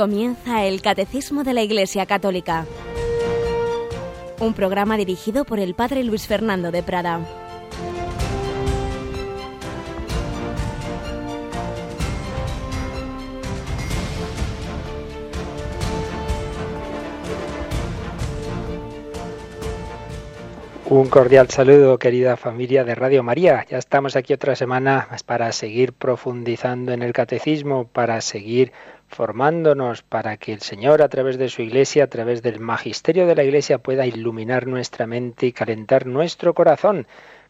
Comienza el Catecismo de la Iglesia Católica, un programa dirigido por el Padre Luis Fernando de Prada. Un cordial saludo, querida familia de Radio María. Ya estamos aquí otra semana para seguir profundizando en el catecismo, para seguir formándonos, para que el Señor, a través de su iglesia, a través del magisterio de la iglesia, pueda iluminar nuestra mente y calentar nuestro corazón,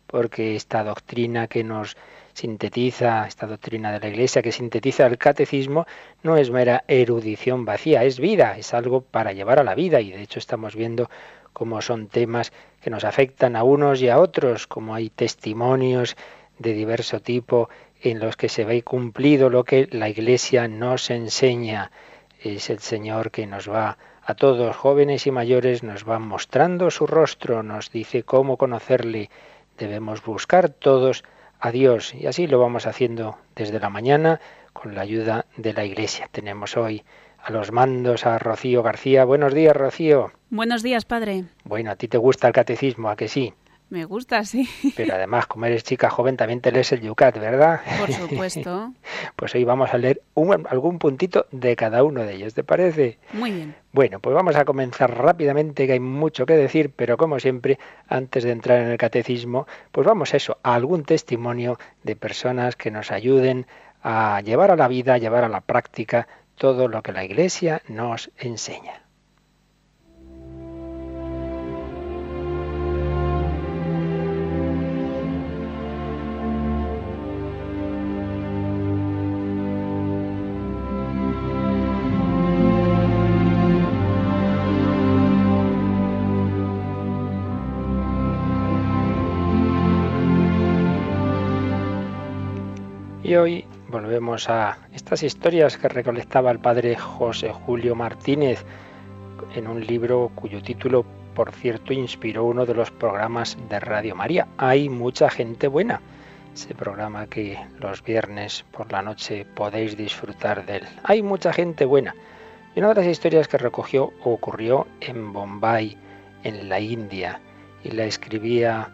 porque esta doctrina que nos sintetiza, esta doctrina de la iglesia que sintetiza el catecismo, no es mera erudición vacía, es vida, es algo para llevar a la vida y de hecho estamos viendo como son temas que nos afectan a unos y a otros, como hay testimonios de diverso tipo en los que se ve cumplido lo que la Iglesia nos enseña. Es el Señor que nos va a todos, jóvenes y mayores, nos va mostrando su rostro, nos dice cómo conocerle. Debemos buscar todos a Dios y así lo vamos haciendo desde la mañana con la ayuda de la Iglesia. Tenemos hoy a los mandos a Rocío García. Buenos días, Rocío. Buenos días, padre. Bueno, a ti te gusta el catecismo, ¿a que sí? Me gusta, sí. Pero además, como eres chica joven, también te lees el Yucat, ¿verdad? Por supuesto. pues hoy vamos a leer algún puntito de cada uno de ellos, ¿te parece? Muy bien. Bueno, pues vamos a comenzar rápidamente, que hay mucho que decir, pero como siempre, antes de entrar en el catecismo, pues vamos a eso, a algún testimonio de personas que nos ayuden a llevar a la vida, a llevar a la práctica todo lo que la Iglesia nos enseña. Y hoy volvemos a estas historias que recolectaba el padre José Julio Martínez en un libro cuyo título, por cierto, inspiró uno de los programas de Radio María. Hay mucha gente buena. Ese programa que los viernes por la noche podéis disfrutar de él. Hay mucha gente buena. Y una de las historias que recogió ocurrió en Bombay, en la India, y la escribía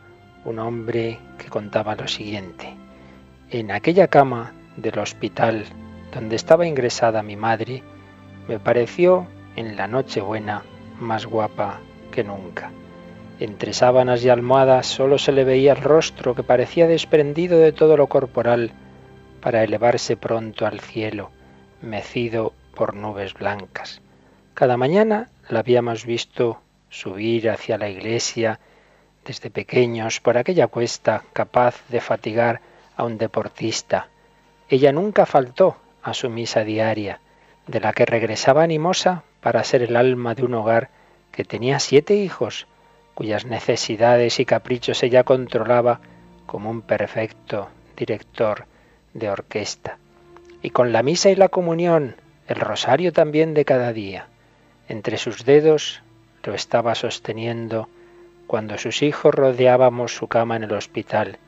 un hombre que contaba lo siguiente. En aquella cama del hospital donde estaba ingresada mi madre, me pareció en la noche buena más guapa que nunca. Entre sábanas y almohadas solo se le veía el rostro que parecía desprendido de todo lo corporal para elevarse pronto al cielo, mecido por nubes blancas. Cada mañana la habíamos visto subir hacia la iglesia desde pequeños por aquella cuesta capaz de fatigar a un deportista ella nunca faltó a su misa diaria, de la que regresaba animosa para ser el alma de un hogar que tenía siete hijos, cuyas necesidades y caprichos ella controlaba como un perfecto director de orquesta. Y con la misa y la comunión, el rosario también de cada día, entre sus dedos lo estaba sosteniendo cuando sus hijos rodeábamos su cama en el hospital,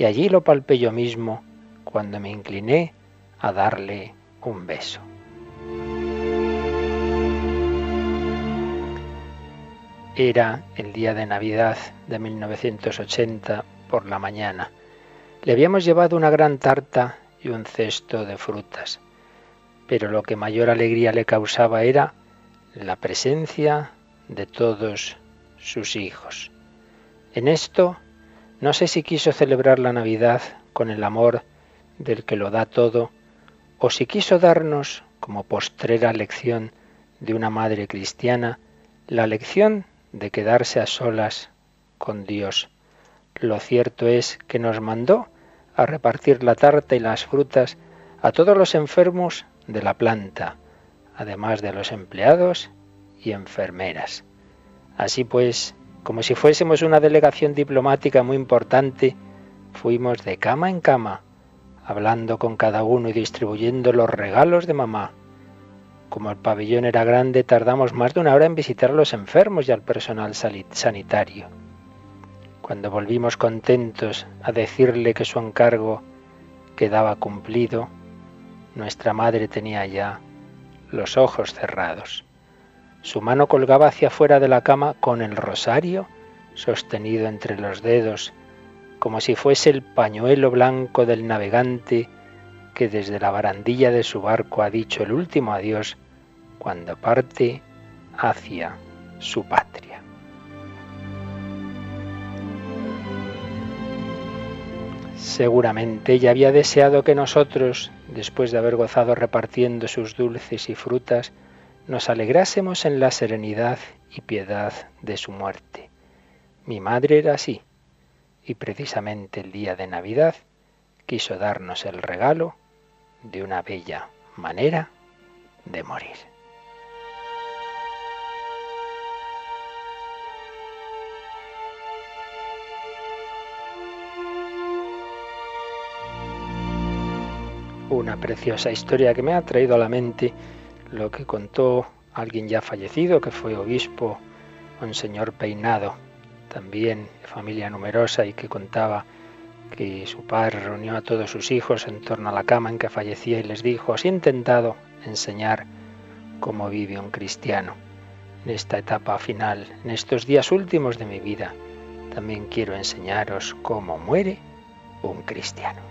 y allí lo palpé yo mismo, cuando me incliné a darle un beso. Era el día de Navidad de 1980 por la mañana. Le habíamos llevado una gran tarta y un cesto de frutas, pero lo que mayor alegría le causaba era la presencia de todos sus hijos. En esto, no sé si quiso celebrar la Navidad con el amor del que lo da todo, o si quiso darnos, como postrera lección de una madre cristiana, la lección de quedarse a solas con Dios. Lo cierto es que nos mandó a repartir la tarta y las frutas a todos los enfermos de la planta, además de los empleados y enfermeras. Así pues, como si fuésemos una delegación diplomática muy importante, fuimos de cama en cama hablando con cada uno y distribuyendo los regalos de mamá. Como el pabellón era grande, tardamos más de una hora en visitar a los enfermos y al personal sanitario. Cuando volvimos contentos a decirle que su encargo quedaba cumplido, nuestra madre tenía ya los ojos cerrados. Su mano colgaba hacia fuera de la cama con el rosario sostenido entre los dedos, como si fuese el pañuelo blanco del navegante que desde la barandilla de su barco ha dicho el último adiós cuando parte hacia su patria. Seguramente ella había deseado que nosotros, después de haber gozado repartiendo sus dulces y frutas, nos alegrásemos en la serenidad y piedad de su muerte. Mi madre era así, y precisamente el día de Navidad quiso darnos el regalo de una bella manera de morir. Una preciosa historia que me ha traído a la mente lo que contó alguien ya fallecido, que fue obispo, un señor Peinado, también de familia numerosa y que contaba que su padre reunió a todos sus hijos en torno a la cama en que fallecía y les dijo, os he intentado enseñar cómo vive un cristiano. En esta etapa final, en estos días últimos de mi vida, también quiero enseñaros cómo muere un cristiano.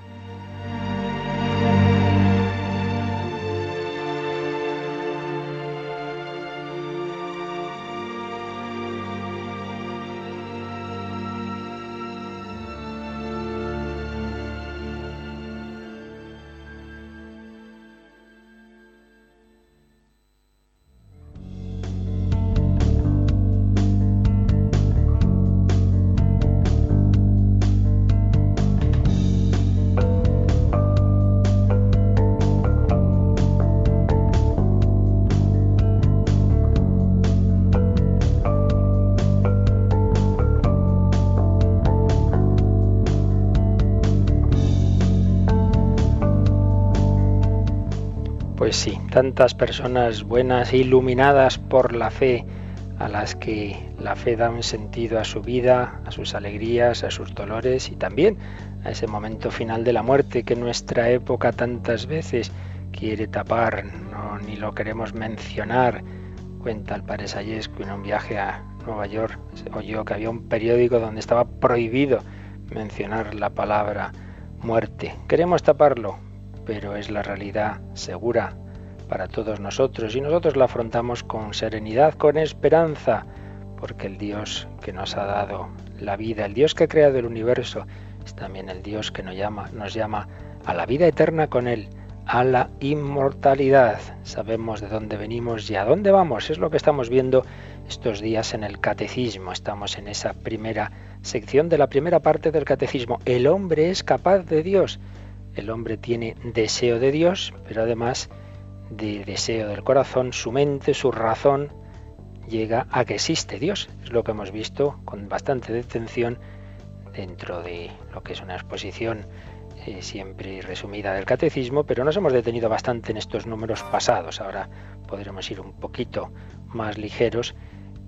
Tantas personas buenas e iluminadas por la fe, a las que la fe da un sentido a su vida, a sus alegrías, a sus dolores y también a ese momento final de la muerte que nuestra época tantas veces quiere tapar, no, ni lo queremos mencionar. Cuenta el padre en un viaje a Nueva York, oyó que había un periódico donde estaba prohibido mencionar la palabra muerte. Queremos taparlo, pero es la realidad segura para todos nosotros y nosotros la afrontamos con serenidad, con esperanza, porque el Dios que nos ha dado la vida, el Dios que ha creado el universo, es también el Dios que nos llama, nos llama a la vida eterna con Él, a la inmortalidad. Sabemos de dónde venimos y a dónde vamos. Es lo que estamos viendo estos días en el catecismo. Estamos en esa primera sección de la primera parte del catecismo. El hombre es capaz de Dios. El hombre tiene deseo de Dios, pero además de deseo del corazón, su mente, su razón, llega a que existe Dios. Es lo que hemos visto con bastante detención dentro de lo que es una exposición eh, siempre resumida del catecismo, pero nos hemos detenido bastante en estos números pasados. Ahora podremos ir un poquito más ligeros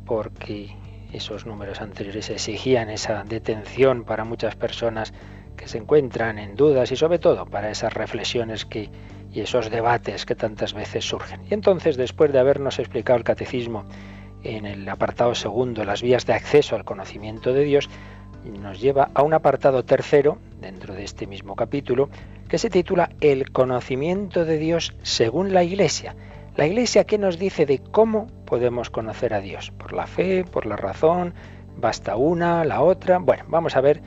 porque esos números anteriores exigían esa detención para muchas personas que se encuentran en dudas y sobre todo para esas reflexiones que, y esos debates que tantas veces surgen. Y entonces, después de habernos explicado el catecismo en el apartado segundo, las vías de acceso al conocimiento de Dios, nos lleva a un apartado tercero, dentro de este mismo capítulo, que se titula El conocimiento de Dios según la Iglesia. La Iglesia, ¿qué nos dice de cómo podemos conocer a Dios? ¿Por la fe? ¿Por la razón? ¿Basta una? ¿La otra? Bueno, vamos a ver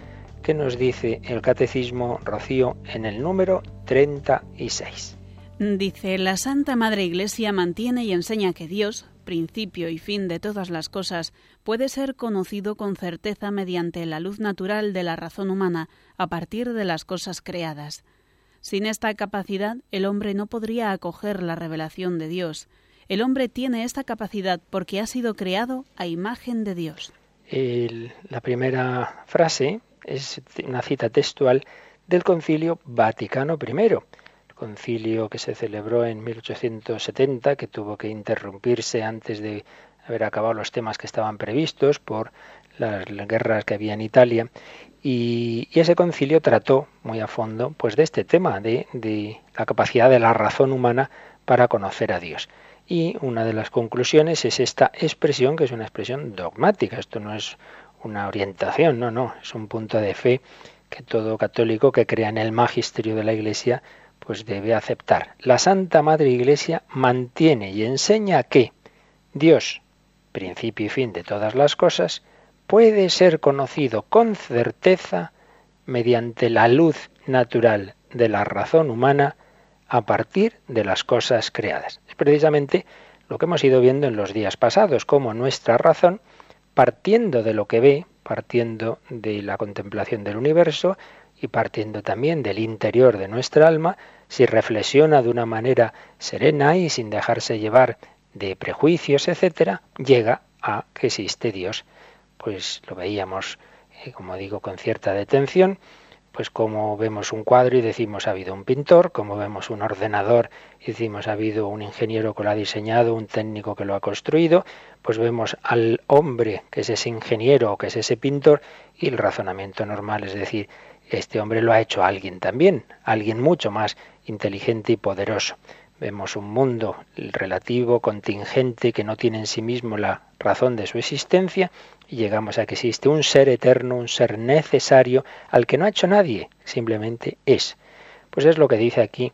¿Qué nos dice el Catecismo Rocío en el número 36? Dice, la Santa Madre Iglesia mantiene y enseña que Dios, principio y fin de todas las cosas, puede ser conocido con certeza mediante la luz natural de la razón humana a partir de las cosas creadas. Sin esta capacidad, el hombre no podría acoger la revelación de Dios. El hombre tiene esta capacidad porque ha sido creado a imagen de Dios. la primera frase es una cita textual del Concilio Vaticano I, el concilio que se celebró en 1870, que tuvo que interrumpirse antes de haber acabado los temas que estaban previstos por las guerras que había en Italia. Y, ese concilio trató muy a fondo pues, de este tema, de, de la capacidad de la razón humana para conocer a Dios. Y una de las conclusiones es esta expresión, que es una expresión dogmática. Esto no es una orientación, no, no, es un punto de fe que todo católico que crea en el magisterio de la Iglesia pues debe aceptar. La Santa Madre Iglesia mantiene y enseña que Dios, principio y fin de todas las cosas, puede ser conocido con certeza mediante la luz natural de la razón humana a partir de las cosas creadas. Es precisamente lo que hemos ido viendo en los días pasados, cómo nuestra razón, partiendo de lo que ve, partiendo de la contemplación del universo y partiendo también del interior de nuestra alma, si reflexiona de una manera serena y sin dejarse llevar de prejuicios, etcétera, llega a que existe Dios. Pues lo veíamos, eh, como digo, con cierta detención, pues como vemos un cuadro y decimos ha habido un pintor, como vemos un ordenador y decimos ha habido un ingeniero que lo ha diseñado, un técnico que lo ha construido, pues vemos al hombre que es ese ingeniero o que es ese pintor y el razonamiento normal es decir, este hombre lo ha hecho alguien también, alguien mucho más inteligente y poderoso. Vemos un mundo relativo, contingente, que no tiene en sí mismo la razón de su existencia, y llegamos a que existe un ser eterno, un ser necesario, al que no ha hecho nadie, simplemente es. Pues es lo que dice aquí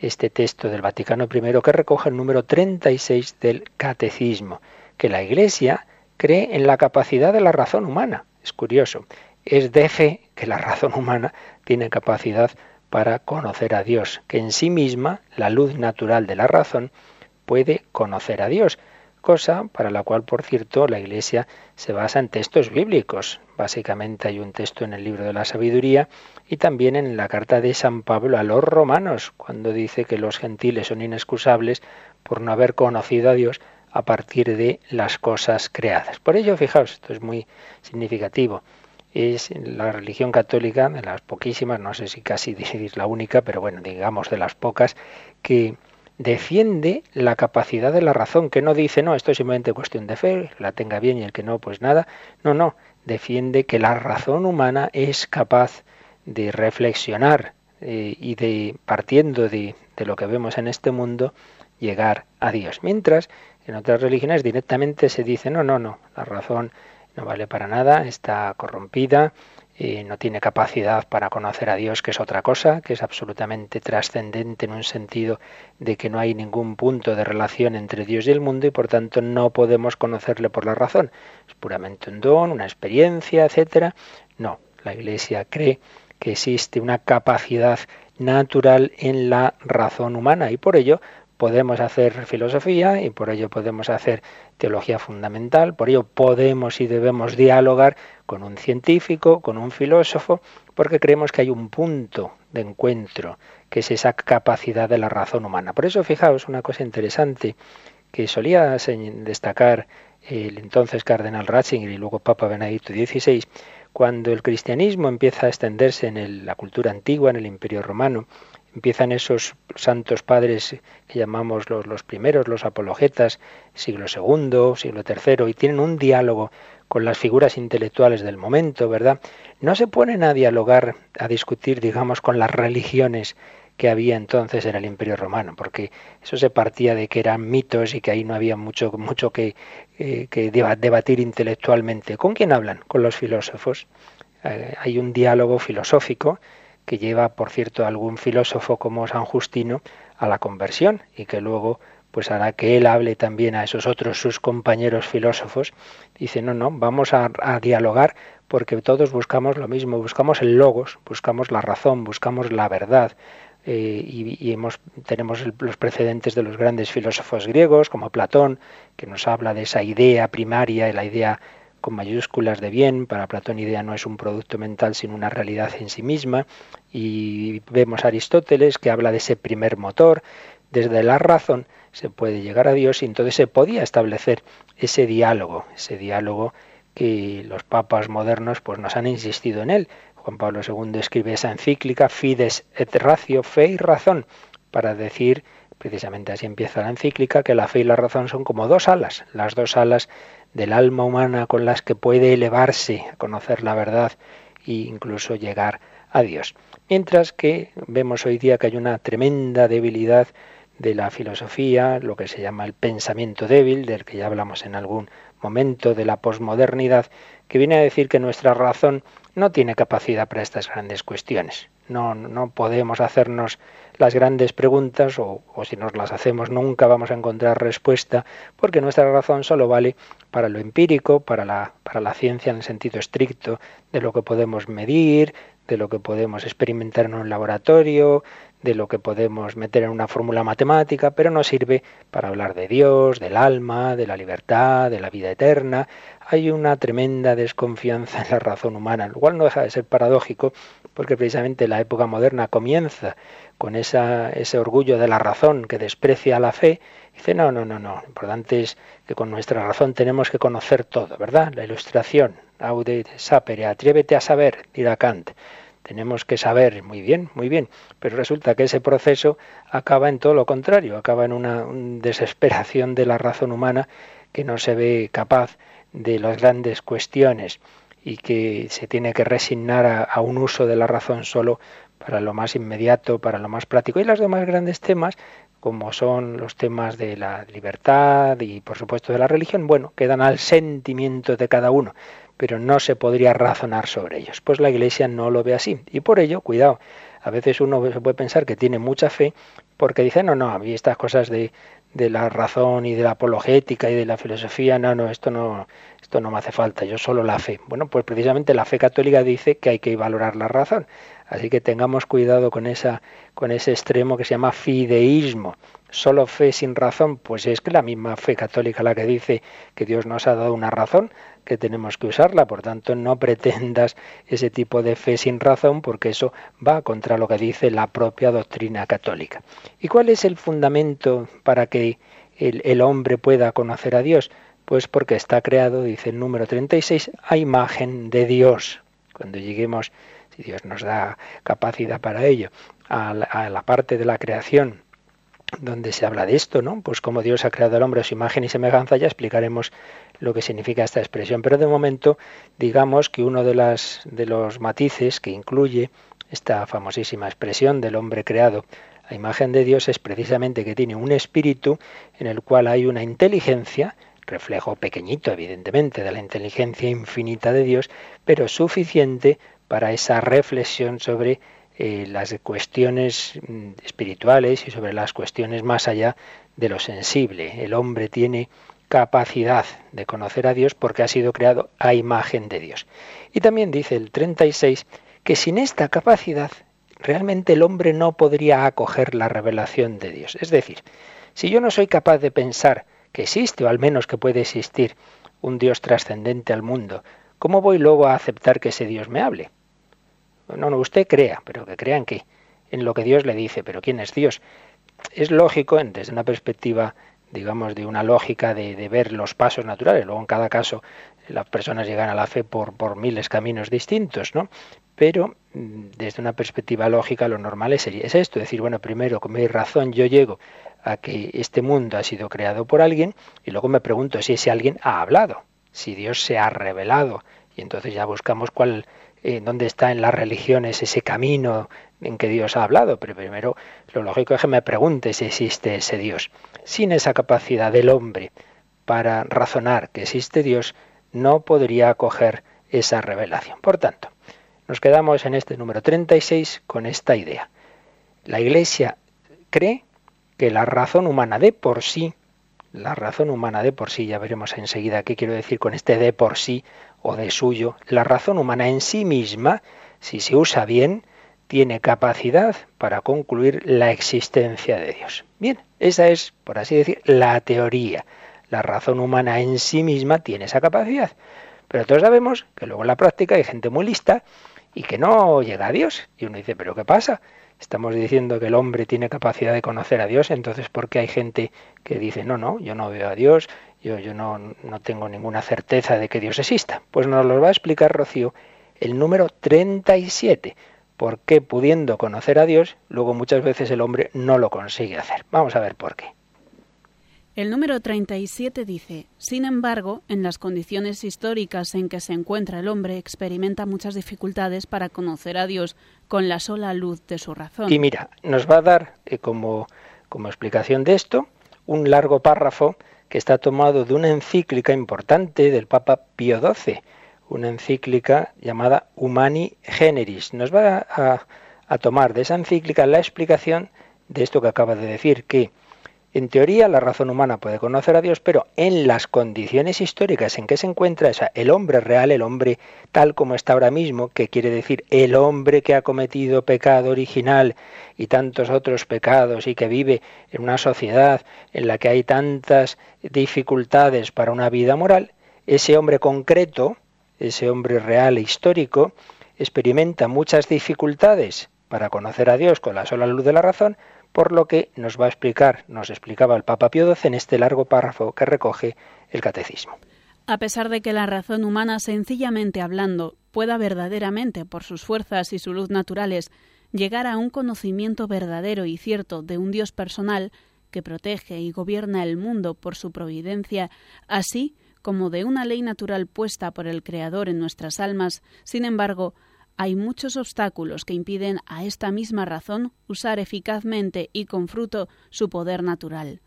este texto del Vaticano I, que recoge el número 36 del Catecismo, que la Iglesia cree en la capacidad de la razón humana. Es curioso, es de fe que la razón humana tiene capacidad para conocer a Dios, que en sí misma, la luz natural de la razón, puede conocer a Dios, cosa para la cual, por cierto, la Iglesia se basa en textos bíblicos. Básicamente hay un texto en el libro de la sabiduría y también en la carta de San Pablo a los romanos, cuando dice que los gentiles son inexcusables por no haber conocido a Dios a partir de las cosas creadas. Por ello, fijaos, esto es muy significativo es la religión católica, de las poquísimas, no sé si casi es la única, pero bueno, digamos de las pocas, que defiende la capacidad de la razón, que no dice, no, esto es simplemente cuestión de fe, la tenga bien y el que no, pues nada. No, no, defiende que la razón humana es capaz de reflexionar eh, y de, partiendo de, de lo que vemos en este mundo, llegar a Dios. Mientras en otras religiones directamente se dice, no, no, no, la razón no vale para nada, está corrompida, y no tiene capacidad para conocer a Dios, que es otra cosa, que es absolutamente trascendente en un sentido de que no hay ningún punto de relación entre Dios y el mundo y por tanto no podemos conocerle por la razón. Es puramente un don, una experiencia, etcétera. No, la Iglesia cree que existe una capacidad natural en la razón humana y por ello podemos hacer filosofía y por ello podemos hacer teología fundamental, por ello podemos y debemos dialogar con un científico, con un filósofo, porque creemos que hay un punto de encuentro, que es esa capacidad de la razón humana. Por eso, fijaos, una cosa interesante que solía destacar el entonces cardenal Ratzinger y luego Papa Benedicto XVI, cuando el cristianismo empieza a extenderse en la cultura antigua, en el imperio romano, empiezan esos santos padres que llamamos los, los primeros, los apologetas, siglo II, siglo III, y tienen un diálogo con las figuras intelectuales del momento, ¿verdad? No se ponen a dialogar, a discutir, digamos, con las religiones que había entonces en el Imperio Romano, porque eso se partía de que eran mitos y que ahí no había mucho, mucho que, eh, debatir intelectualmente. ¿Con quién hablan? Con los filósofos. Eh, hay un diálogo filosófico que lleva, por cierto, algún filósofo como San Justino a la conversión y que luego pues hará que él hable también a esos otros sus compañeros filósofos. Dice, no, no, vamos a, dialogar porque todos buscamos lo mismo, buscamos el logos, buscamos la razón, buscamos la verdad. Eh, y, y hemos, tenemos los precedentes de los grandes filósofos griegos, como Platón, que nos habla de esa idea primaria la idea con mayúsculas de bien. Para Platón idea no es un producto mental sino una realidad en sí misma. Y vemos a Aristóteles que habla de ese primer motor. Desde la razón se puede llegar a Dios y entonces se podía establecer ese diálogo, ese diálogo que los papas modernos pues nos han insistido en él. Juan Pablo II escribe esa encíclica Fides et Ratio, fe y razón, para decir, precisamente así empieza la encíclica, que la fe y la razón son como dos alas, las dos alas del alma humana con las que puede elevarse a conocer la verdad e incluso llegar a Dios. Mientras que vemos hoy día que hay una tremenda debilidad de la filosofía, lo que se llama el pensamiento débil, del que ya hablamos en algún momento de la posmodernidad, que viene a decir que nuestra razón no tiene capacidad para estas grandes cuestiones. No, no podemos hacernos las grandes preguntas o, o, si nos las hacemos nunca vamos a encontrar respuesta porque nuestra razón solo vale para lo empírico, para la, para la ciencia en el sentido estricto de lo que podemos medir, de lo que podemos experimentar en un laboratorio, de lo que podemos meter en una fórmula matemática, pero no sirve para hablar de Dios, del alma, de la libertad, de la vida eterna. Hay una tremenda desconfianza en la razón humana, lo cual no deja de ser paradójico, porque precisamente la época moderna comienza con esa, ese orgullo de la razón que desprecia la fe. Dice, no, no, no, no, lo importante es que con nuestra razón tenemos que conocer todo, ¿verdad? La ilustración, aude sapere, atrévete a saber, dirá Kant tenemos que saber muy bien, muy bien, pero resulta que ese proceso acaba en todo lo contrario, acaba en una desesperación de la razón humana que no se ve capaz de las grandes cuestiones y que se tiene que resignar a, un uso de la razón solo para lo más inmediato, para lo más práctico. Y los demás grandes temas, como son los temas de la libertad y por supuesto de la religión, bueno, quedan al sentimiento de cada uno pero no se podría razonar sobre ellos. Pues la Iglesia no lo ve así. Y por ello, cuidado, a veces uno se puede pensar que tiene mucha fe porque dice, no, no, a mí estas cosas de, de la razón y de la apologética y de la filosofía, no, no, esto no, esto no me hace falta, yo solo la fe. Bueno, pues precisamente la fe católica dice que hay que valorar la razón. Así que tengamos cuidado con esa, con ese extremo que se llama fideísmo. Solo fe sin razón, pues es que la misma fe católica la que dice que Dios nos ha dado una razón, que tenemos que usarla. Por tanto, no pretendas ese tipo de fe sin razón, porque eso va contra lo que dice la propia doctrina católica. ¿Y cuál es el fundamento para que el, hombre pueda conocer a Dios? Pues porque está creado, dice el número 36, a imagen de Dios. Cuando lleguemos, si Dios nos da capacidad para ello, a la parte de la creación donde se habla de esto, ¿no? Pues como Dios ha creado al hombre a su imagen y semejanza, ya explicaremos lo que significa esta expresión. Pero de momento, digamos que uno de, las, de los matices que incluye esta famosísima expresión del hombre creado a imagen de Dios es precisamente que tiene un espíritu en el cual hay una inteligencia, reflejo pequeñito evidentemente de la inteligencia infinita de Dios, pero suficiente para esa reflexión sobre eh, las cuestiones mm, espirituales y sobre las cuestiones más allá de lo sensible. El hombre tiene capacidad de conocer a Dios porque ha sido creado a imagen de Dios. Y también dice el 36 que sin esta capacidad realmente el hombre no podría acoger la revelación de Dios. Es decir, si yo no soy capaz de pensar que existe, o al menos que puede existir, un Dios trascendente al mundo, ¿cómo voy luego a aceptar que ese Dios me hable? No, no, usted crea, pero que crean que en lo que Dios le dice, pero ¿quién es Dios? Es lógico, desde una perspectiva digamos, de una lógica de, de, ver los pasos naturales. Luego, en cada caso, las personas llegan a la fe por, por miles caminos distintos, ¿no? Pero mm, desde una perspectiva lógica, lo normal es, es esto, decir, bueno, primero, con mi razón yo llego a que este mundo ha sido creado por alguien y luego me pregunto si ese alguien ha hablado, si Dios se ha revelado. Y entonces ya buscamos cuál, eh, dónde está en las religiones ese camino en que Dios ha hablado, pero primero lo lógico es que me pregunte si existe ese Dios. Sin esa capacidad del hombre para razonar que existe Dios, no podría acoger esa revelación. Por tanto, nos quedamos en este número 36 con esta idea. La Iglesia cree que la razón humana de por sí, la razón humana de por sí, ya veremos enseguida qué quiero decir con este de por sí o de suyo, la razón humana en sí misma, si se usa bien, tiene capacidad para concluir la existencia de Dios. Bien, esa es, por así decir, la teoría. La razón humana en sí misma tiene esa capacidad. Pero todos sabemos que luego en la práctica hay gente muy lista y que no llega a Dios. Y uno dice, ¿pero qué pasa? Estamos diciendo que el hombre tiene capacidad de conocer a Dios, entonces ¿por qué hay gente que dice, no, no, yo no veo a Dios, yo, yo no, no tengo ninguna certeza de que Dios exista? Pues nos lo va a explicar Rocío el número 37 por qué pudiendo conocer a Dios, luego muchas veces el hombre no lo consigue hacer. Vamos a ver por qué. El número 37 dice, sin embargo, en las condiciones históricas en que se encuentra el hombre experimenta muchas dificultades para conocer a Dios con la sola luz de su razón. Y mira, nos va a dar eh, como como explicación de esto un largo párrafo que está tomado de una encíclica importante del Papa Pío XII, una encíclica llamada Humani Generis. Nos va a, a tomar de esa encíclica la explicación de esto que acaba de decir, que en teoría, la razón humana puede conocer a Dios, pero en las condiciones históricas en que se encuentra el hombre real, el hombre tal como está ahora mismo, que quiere decir el hombre que ha cometido pecado original y tantos otros pecados y que vive en una sociedad en la que hay tantas dificultades para una vida moral, ese hombre concreto, ese hombre real e histórico, experimenta muchas dificultades para conocer a Dios con la sola luz de la razón, por lo que nos va a explicar, nos explicaba el Papa Pío XII en este largo párrafo que recoge el Catecismo. A pesar de que la razón humana, sencillamente hablando, pueda verdaderamente, por sus fuerzas y su luz naturales, llegar a un conocimiento verdadero y cierto de un Dios personal que protege y gobierna el mundo por su providencia, así como de una ley natural puesta por el Creador en nuestras almas, sin embargo, hay muchos obstáculos que impiden a esta misma razón usar eficazmente y con fruto su poder natural,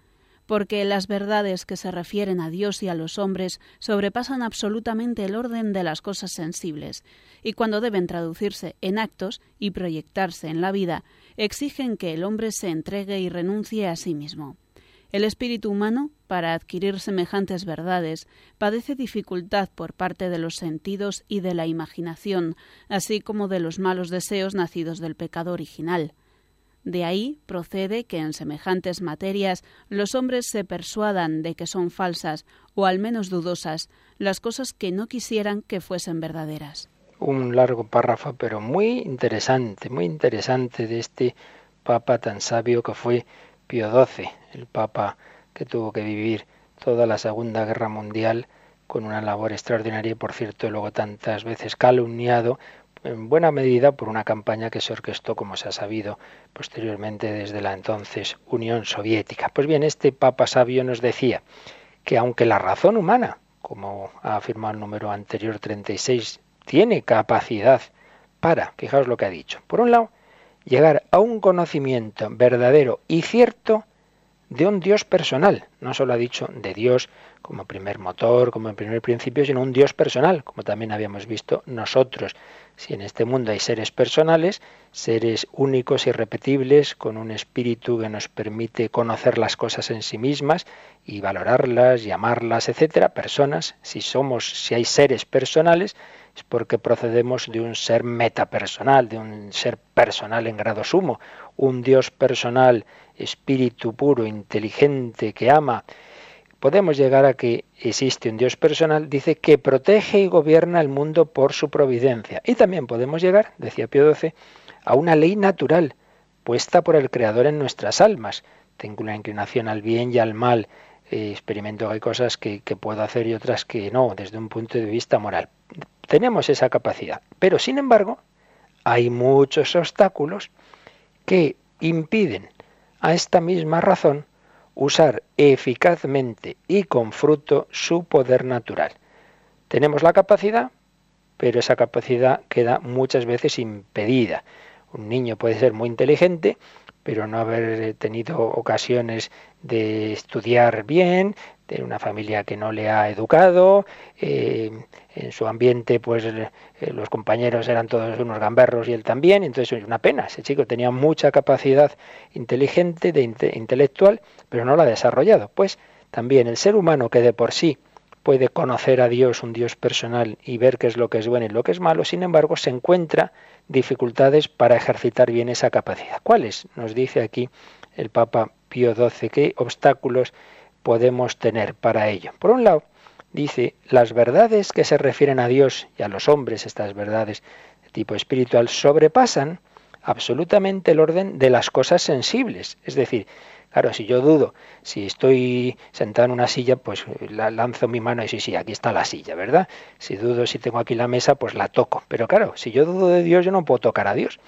porque las verdades que se refieren a Dios y a los hombres sobrepasan absolutamente el orden de las cosas sensibles, y cuando deben traducirse en actos y proyectarse en la vida, exigen que el hombre se entregue y renuncie a sí mismo. El espíritu humano, para adquirir semejantes verdades, padece dificultad por parte de los sentidos y de la imaginación, así como de los malos deseos nacidos del pecado original. De ahí procede que en semejantes materias los hombres se persuadan de que son falsas, o al menos dudosas, las cosas que no quisieran que fuesen verdaderas. Un largo párrafo, pero muy interesante, muy interesante de este Papa tan sabio que fue Pío XII, el Papa que tuvo que vivir toda la Segunda Guerra Mundial con una labor extraordinaria y, por cierto, luego tantas veces calumniado, en buena medida por una campaña que se orquestó, como se ha sabido, posteriormente desde la entonces Unión Soviética. Pues bien, este Papa sabio nos decía que aunque la razón humana, como ha afirmado el número anterior 36, tiene capacidad para, fijaos lo que ha dicho, por un lado, llegar a un conocimiento verdadero y cierto de un Dios personal. No solo ha dicho de Dios como primer motor, como primer principio, sino un Dios personal, como también habíamos visto nosotros. Si en este mundo hay seres personales, seres únicos, irrepetibles, con un espíritu que nos permite conocer las cosas en sí mismas y valorarlas, llamarlas, etcétera, personas, si somos, si hay seres personales, es porque procedemos de un ser metapersonal, de un ser personal en grado sumo, un Dios personal, espíritu puro, inteligente, que ama. Podemos llegar a que existe un Dios personal, dice, que protege y gobierna el mundo por su providencia. Y también podemos llegar, decía Pío XII, a una ley natural, puesta por el Creador en nuestras almas. Tengo una inclinación al bien y al mal, eh, experimento que hay cosas que, que puedo hacer y otras que no, desde un punto de vista moral. Tenemos esa capacidad, pero sin embargo hay muchos obstáculos que impiden a esta misma razón usar eficazmente y con fruto su poder natural. Tenemos la capacidad, pero esa capacidad queda muchas veces impedida. Un niño puede ser muy inteligente, pero no haber tenido ocasiones de estudiar bien, de una familia que no le ha educado, eh, en su ambiente pues eh, los compañeros eran todos unos gamberros y él también, entonces es una pena, ese chico tenía mucha capacidad inteligente, de intelectual, pero no la ha desarrollado. Pues también el ser humano que de por sí puede conocer a Dios, un Dios personal, y ver qué es lo que es bueno y lo que es malo, sin embargo se encuentra dificultades para ejercitar bien esa capacidad. ¿Cuáles? Nos dice aquí el Papa Pío XII, qué obstáculos podemos tener para ello. Por un lado, dice, las verdades que se refieren a Dios y a los hombres, estas verdades de tipo espiritual, sobrepasan absolutamente el orden de las cosas sensibles. Es decir, Claro, si yo dudo, si estoy sentado en una silla, pues la lanzo mi mano y sí, sí, aquí está la silla, ¿verdad? Si dudo si tengo aquí la mesa, pues la toco. Pero claro, si yo dudo de Dios, yo no puedo tocar a Dios.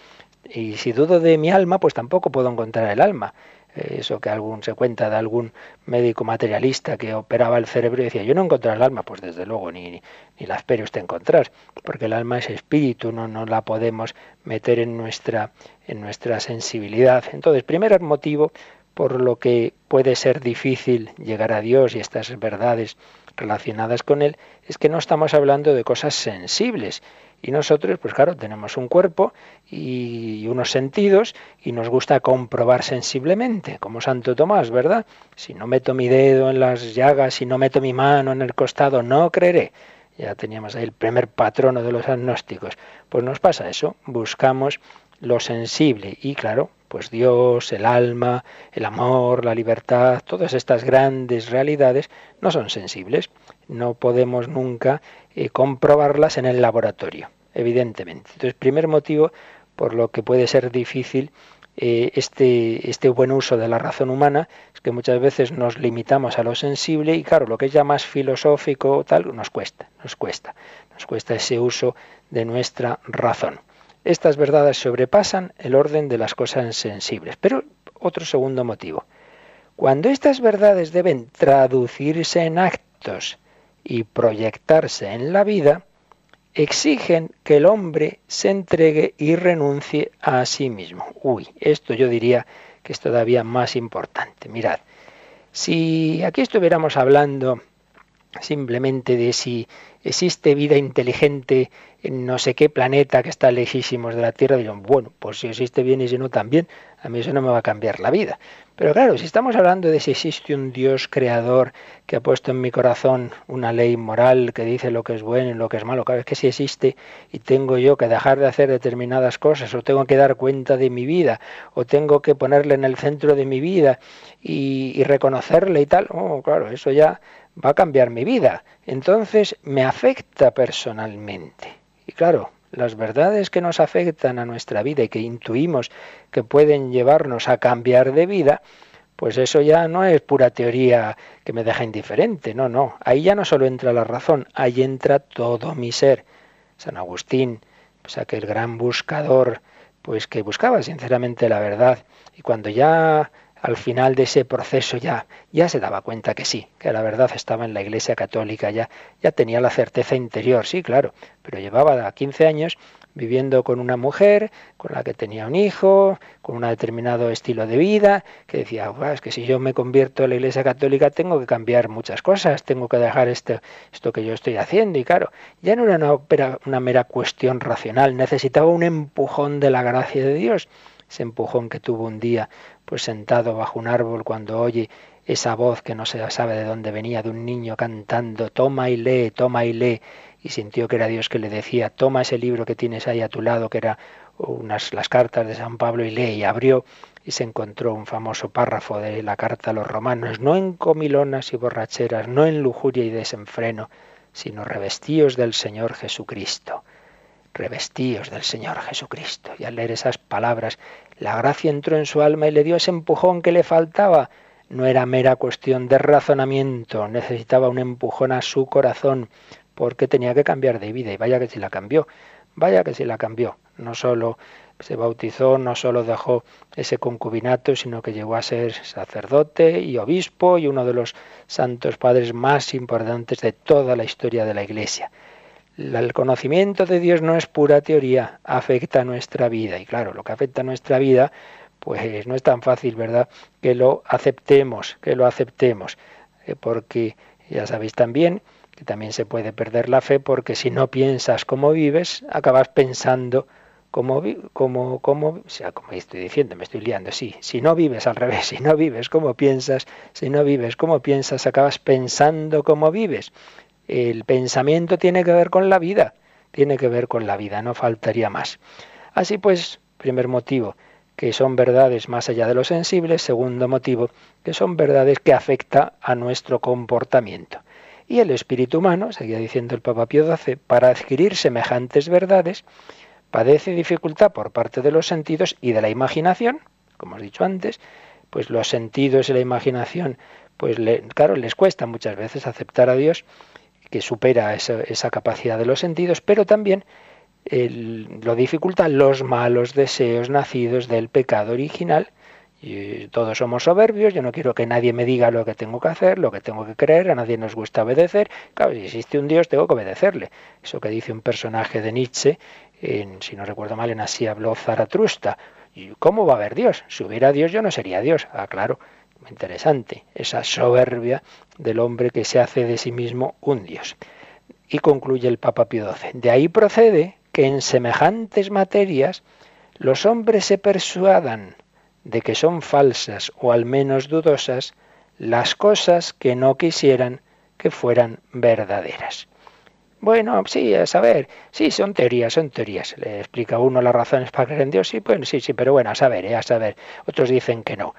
Y si dudo de mi alma, pues tampoco puedo encontrar el alma. Eh, eso que algún se cuenta de algún médico materialista que operaba el cerebro y decía, yo no encontré el alma, pues desde luego ni, ni la espere usted encontrar, porque el alma es espíritu, no, no la podemos meter en nuestra, en nuestra sensibilidad. Entonces, primer motivo por lo que puede ser difícil llegar a Dios y estas verdades relacionadas con Él, es que no estamos hablando de cosas sensibles. Y nosotros, pues claro, tenemos un cuerpo y unos sentidos y nos gusta comprobar sensiblemente, como Santo Tomás, ¿verdad? Si no meto mi dedo en las llagas, si no meto mi mano en el costado, no creeré. Ya teníamos ahí el primer patrono de los agnósticos. Pues nos pasa eso, buscamos lo sensible y claro, pues Dios, el alma, el amor, la libertad, todas estas grandes realidades no son sensibles. No podemos nunca eh, comprobarlas en el laboratorio, evidentemente. Entonces, primer motivo por lo que puede ser difícil eh, este, este buen uso de la razón humana es que muchas veces nos limitamos a lo sensible y claro, lo que es ya más filosófico tal, nos cuesta, nos cuesta, nos cuesta ese uso de nuestra razón. Estas verdades sobrepasan el orden de las cosas sensibles. Pero otro segundo motivo. Cuando estas verdades deben traducirse en actos y proyectarse en la vida, exigen que el hombre se entregue y renuncie a sí mismo. Uy, esto yo diría que es todavía más importante. Mirad, si aquí estuviéramos hablando simplemente de si existe vida inteligente en no sé qué planeta que está lejísimos de la Tierra, dirán, bueno, pues si existe bien y si no también, a mí eso no me va a cambiar la vida. Pero claro, si estamos hablando de si existe un Dios creador que ha puesto en mi corazón una ley moral que dice lo que es bueno y lo que es malo, claro, es que si existe y tengo yo que dejar de hacer determinadas cosas, o tengo que dar cuenta de mi vida, o tengo que ponerle en el centro de mi vida y, y reconocerle y tal, oh, claro, eso ya va a cambiar mi vida. Entonces me afecta personalmente. Y claro, las verdades que nos afectan a nuestra vida y que intuimos que pueden llevarnos a cambiar de vida, pues eso ya no es pura teoría que me deja indiferente, no, no. Ahí ya no solo entra la razón, ahí entra todo mi ser. San Agustín, pues aquel gran buscador, pues que buscaba sinceramente la verdad. Y cuando ya al final de ese proceso ya, ya se daba cuenta que sí, que la verdad estaba en la Iglesia Católica, ya, ya tenía la certeza interior, sí, claro, pero llevaba 15 años viviendo con una mujer con la que tenía un hijo, con un determinado estilo de vida, que decía, es que si yo me convierto en la Iglesia Católica tengo que cambiar muchas cosas, tengo que dejar esto, esto que yo estoy haciendo. Y claro, ya no era una, una mera cuestión racional, necesitaba un empujón de la gracia de Dios ese empujón que tuvo un día, pues sentado bajo un árbol cuando oye esa voz que no se sabe de dónde venía de un niño cantando, toma y lee, toma y lee, y sintió que era Dios que le decía, toma ese libro que tienes ahí a tu lado, que era unas las cartas de San Pablo y lee, y abrió y se encontró un famoso párrafo de la carta a los romanos, no en comilonas y borracheras, no en lujuria y desenfreno, sino revestíos del Señor Jesucristo revestíos del Señor Jesucristo. Y al leer esas palabras, la gracia entró en su alma y le dio ese empujón que le faltaba. No era mera cuestión de razonamiento, necesitaba un empujón a su corazón, porque tenía que cambiar de vida. Y vaya que si la cambió, vaya que si la cambió. No solo se bautizó, no solo dejó ese concubinato, sino que llegó a ser sacerdote y obispo y uno de los santos padres más importantes de toda la historia de la Iglesia. El conocimiento de Dios no es pura teoría, afecta nuestra vida. Y claro, lo que afecta a nuestra vida, pues no es tan fácil, ¿verdad? Que lo aceptemos, que lo aceptemos. Eh, porque ya sabéis también que también se puede perder la fe porque si no piensas cómo vives, acabas pensando como, como, como, o sea, como estoy diciendo, me estoy liando, sí, si no vives al revés, si no vives como piensas, si no vives como piensas, acabas pensando como vives. El pensamiento tiene que ver con la vida, tiene que ver con la vida, no faltaría más. Así pues, primer motivo, que son verdades más allá de lo sensible. Segundo motivo, que son verdades que afectan a nuestro comportamiento. Y el espíritu humano, seguía diciendo el Papa Pío XII, para adquirir semejantes verdades, padece dificultad por parte de los sentidos y de la imaginación, como he dicho antes, pues los sentidos y la imaginación, pues claro, les cuesta muchas veces aceptar a Dios que supera esa, capacidad de los sentidos, pero también lo dificultan los malos deseos nacidos del pecado original. Y todos somos soberbios, yo no quiero que nadie me diga lo que tengo que hacer, lo que tengo que creer, a nadie nos gusta obedecer. Claro, si existe un Dios, tengo que obedecerle. Eso que dice un personaje de Nietzsche, en, si no recuerdo mal, en Así habló Zaratrusta. ¿Y cómo va a haber Dios? Si hubiera Dios yo no sería Dios. Ah, claro, interesante, esa soberbia del hombre que se hace de sí mismo un Dios. Y concluye el Papa Pío XII. De ahí procede que en semejantes materias los hombres se persuadan de que son falsas o al menos dudosas las cosas que no quisieran que fueran verdaderas. Bueno, sí, a saber, sí, son teorías, son teorías. Le explica uno las razones para creer en Dios, sí, pues sí, sí, pero bueno, a saber, eh, a saber. Otros dicen que no.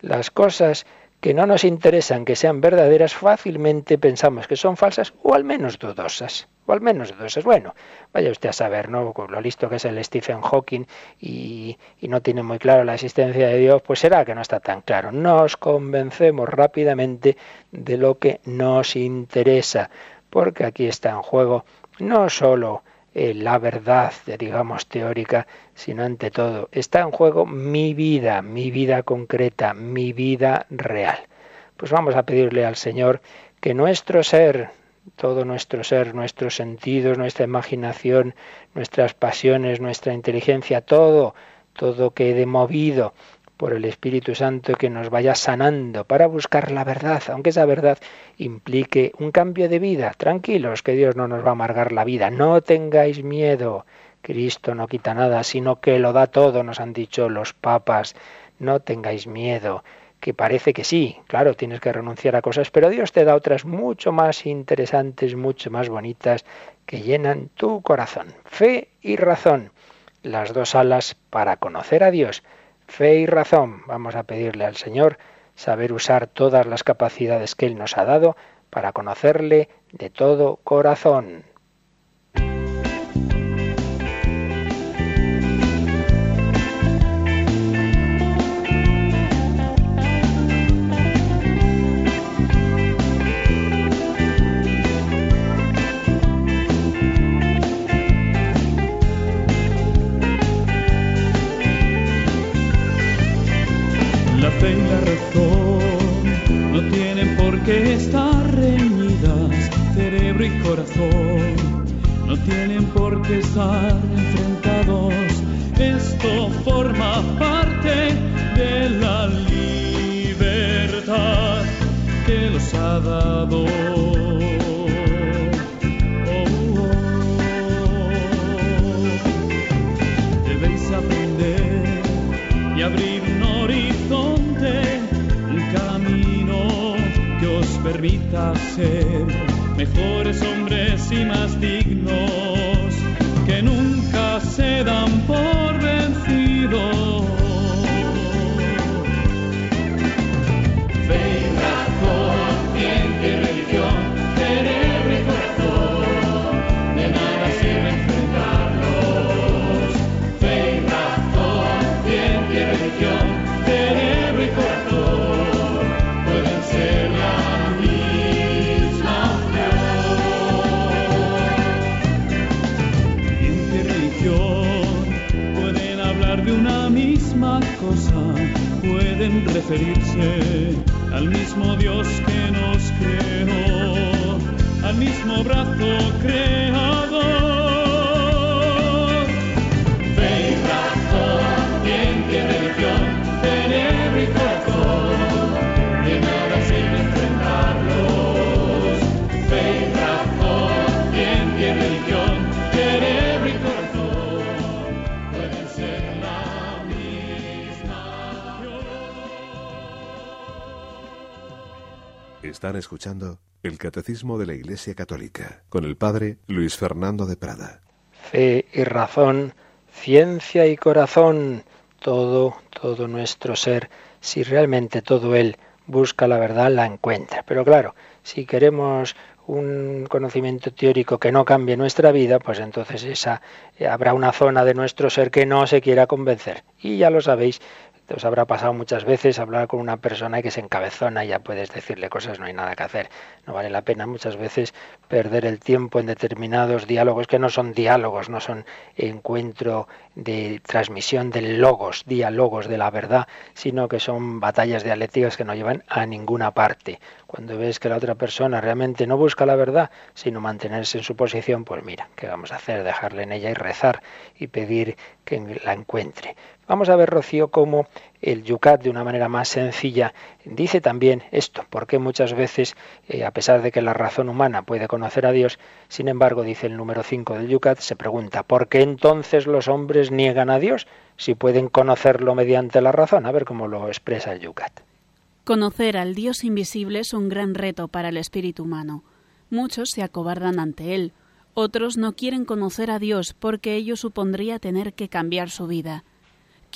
Las cosas que no nos interesan que sean verdaderas, fácilmente pensamos que son falsas o al menos dudosas. O al menos dudosas. Bueno, vaya usted a saber, ¿no? Con lo listo que es el Stephen Hawking y, y no tiene muy claro la existencia de Dios, pues será que no está tan claro. Nos convencemos rápidamente de lo que nos interesa, porque aquí está en juego no solo eh, la verdad, digamos, teórica, sino ante todo, está en juego mi vida, mi vida concreta, mi vida real. Pues vamos a pedirle al Señor que nuestro ser, todo nuestro ser, nuestros sentidos, nuestra imaginación, nuestras pasiones, nuestra inteligencia, todo, todo quede movido por el Espíritu Santo que nos vaya sanando para buscar la verdad, aunque esa verdad implique un cambio de vida. Tranquilos, que Dios no nos va a amargar la vida. No tengáis miedo. Cristo no quita nada, sino que lo da todo, nos han dicho los papas. No tengáis miedo, que parece que sí, claro, tienes que renunciar a cosas, pero Dios te da otras mucho más interesantes, mucho más bonitas, que llenan tu corazón. Fe y razón, las dos alas para conocer a Dios fe y razón. Vamos a pedirle al Señor saber usar todas las capacidades que Él nos ha dado para conocerle de todo corazón. No tienen por qué estar enfrentados. Esto forma parte de la libertad que los ha dado. Oh, oh. Debéis aprender y abrir un horizonte, un camino que os permita ser mejores hombres y más dignos que nunca se dan por vencidos. Al mismo Dios que Están escuchando el Catecismo de la Iglesia Católica con el Padre Luis Fernando de Prada. Fe y razón, ciencia y corazón, todo, todo nuestro ser, si realmente todo él busca la verdad, la encuentra. Pero claro, si queremos un conocimiento teórico que no cambie nuestra vida, pues entonces esa habrá una zona de nuestro ser que no se quiera convencer. Y ya lo sabéis, os habrá pasado muchas veces hablar con una persona que se encabezona y ya puedes decirle cosas, no hay nada que hacer. No vale la pena muchas veces perder el tiempo en determinados diálogos que no son diálogos, no son encuentro de transmisión de logos, diálogos de la verdad, sino que son batallas dialécticas que no llevan a ninguna parte. cuando ves que la otra persona realmente no busca la verdad, sino mantenerse en su posición, pues mira, ¿qué vamos a hacer? Dejarle en ella y rezar y pedir que la encuentre. Vamos a ver, Rocío, cómo el Yucat, de una manera más sencilla, dice también esto, porque muchas veces, eh, a pesar de que la razón humana puede conocer a Dios, sin embargo, dice el número 5 del Yucat, se pregunta, ¿por qué entonces los hombres niegan a Dios si pueden conocerlo mediante la razón? A ver cómo lo expresa el Yucat. Conocer al Dios invisible es un gran reto para el espíritu humano. Muchos se acobardan ante él, otros no quieren conocer a Dios porque ello supondría tener que cambiar su vida.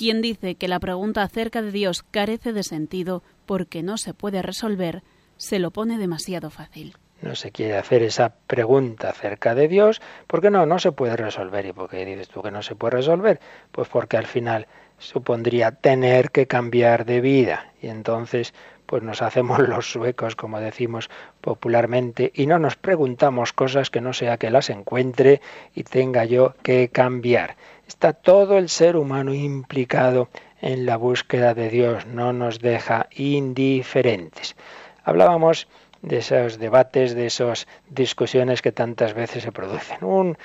Quien dice que la pregunta acerca de Dios carece de sentido porque no se puede resolver, se lo pone demasiado fácil. No se quiere hacer esa pregunta acerca de Dios porque no, no se puede resolver. ¿Y por qué dices tú que no se puede resolver? Pues porque al final supondría tener que cambiar de vida. Y entonces pues nos hacemos los suecos, como decimos popularmente, y no nos preguntamos cosas que no sea que las encuentre y tenga yo que cambiar. Está todo el ser humano implicado en la búsqueda de Dios, no nos deja indiferentes. Hablábamos de esos debates, de esas discusiones que tantas veces se producen. Un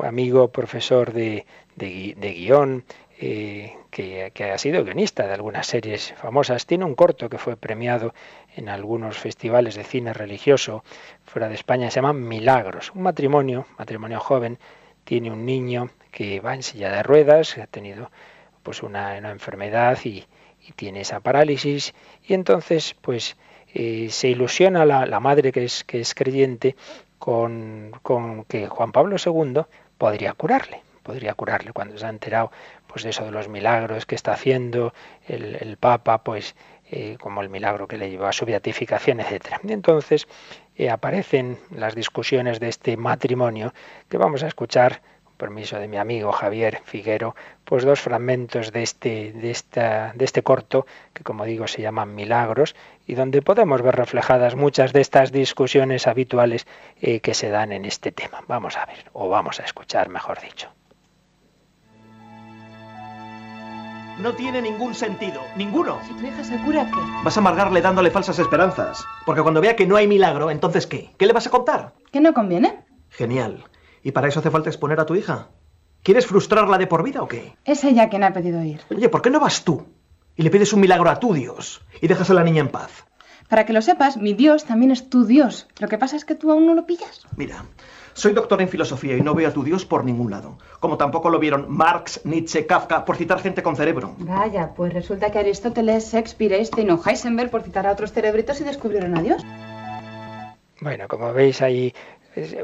amigo profesor de, guion, eh, que, que, ha sido guionista de algunas series famosas, tiene un corto que fue premiado en algunos festivales de cine religioso fuera de España, se llama Milagros. Un matrimonio, matrimonio joven, tiene un niño que va en silla de ruedas, ha tenido pues una, enfermedad y, tiene esa parálisis y entonces pues eh, se ilusiona la, madre que es, que es creyente con, con, que Juan Pablo II podría curarle, podría curarle cuando se ha enterado pues de eso de los milagros que está haciendo el, el Papa, pues eh, como el milagro que le llevó a su beatificación, etc. Y entonces eh, aparecen las discusiones de este matrimonio que vamos a escuchar permiso de mi amigo Javier Figuero, pues dos fragmentos de este, de, esta, de este corto, que como digo se llaman Milagros, y donde podemos ver reflejadas muchas de estas discusiones habituales eh, que se dan en este tema. Vamos a ver, o vamos a escuchar, mejor dicho. No tiene ningún sentido, ninguno. Si tu hija se cura, ¿qué? Vas a amargarle dándole falsas esperanzas. Porque cuando vea que no hay milagro, entonces ¿qué? ¿Qué le vas a contar? ¿Que no conviene? Genial. ¿Y para eso hace falta exponer a tu hija? ¿Quieres frustrarla de por vida o qué? Es ella quien ha pedido ir. Oye, ¿por qué no vas tú? Y le pides un milagro a tu Dios y dejas a la niña en paz. Para que lo sepas, mi Dios también es tu Dios. Lo que pasa es que tú aún no lo pillas. Mira, soy doctor en filosofía y no veo a tu Dios por ningún lado. Como tampoco lo vieron Marx, Nietzsche, Kafka, por citar gente con cerebro. Vaya, pues resulta que Aristóteles, Shakespeare, Einstein o Heisenberg, por citar a otros cerebritos, y descubrieron a Dios. Bueno, como veis ahí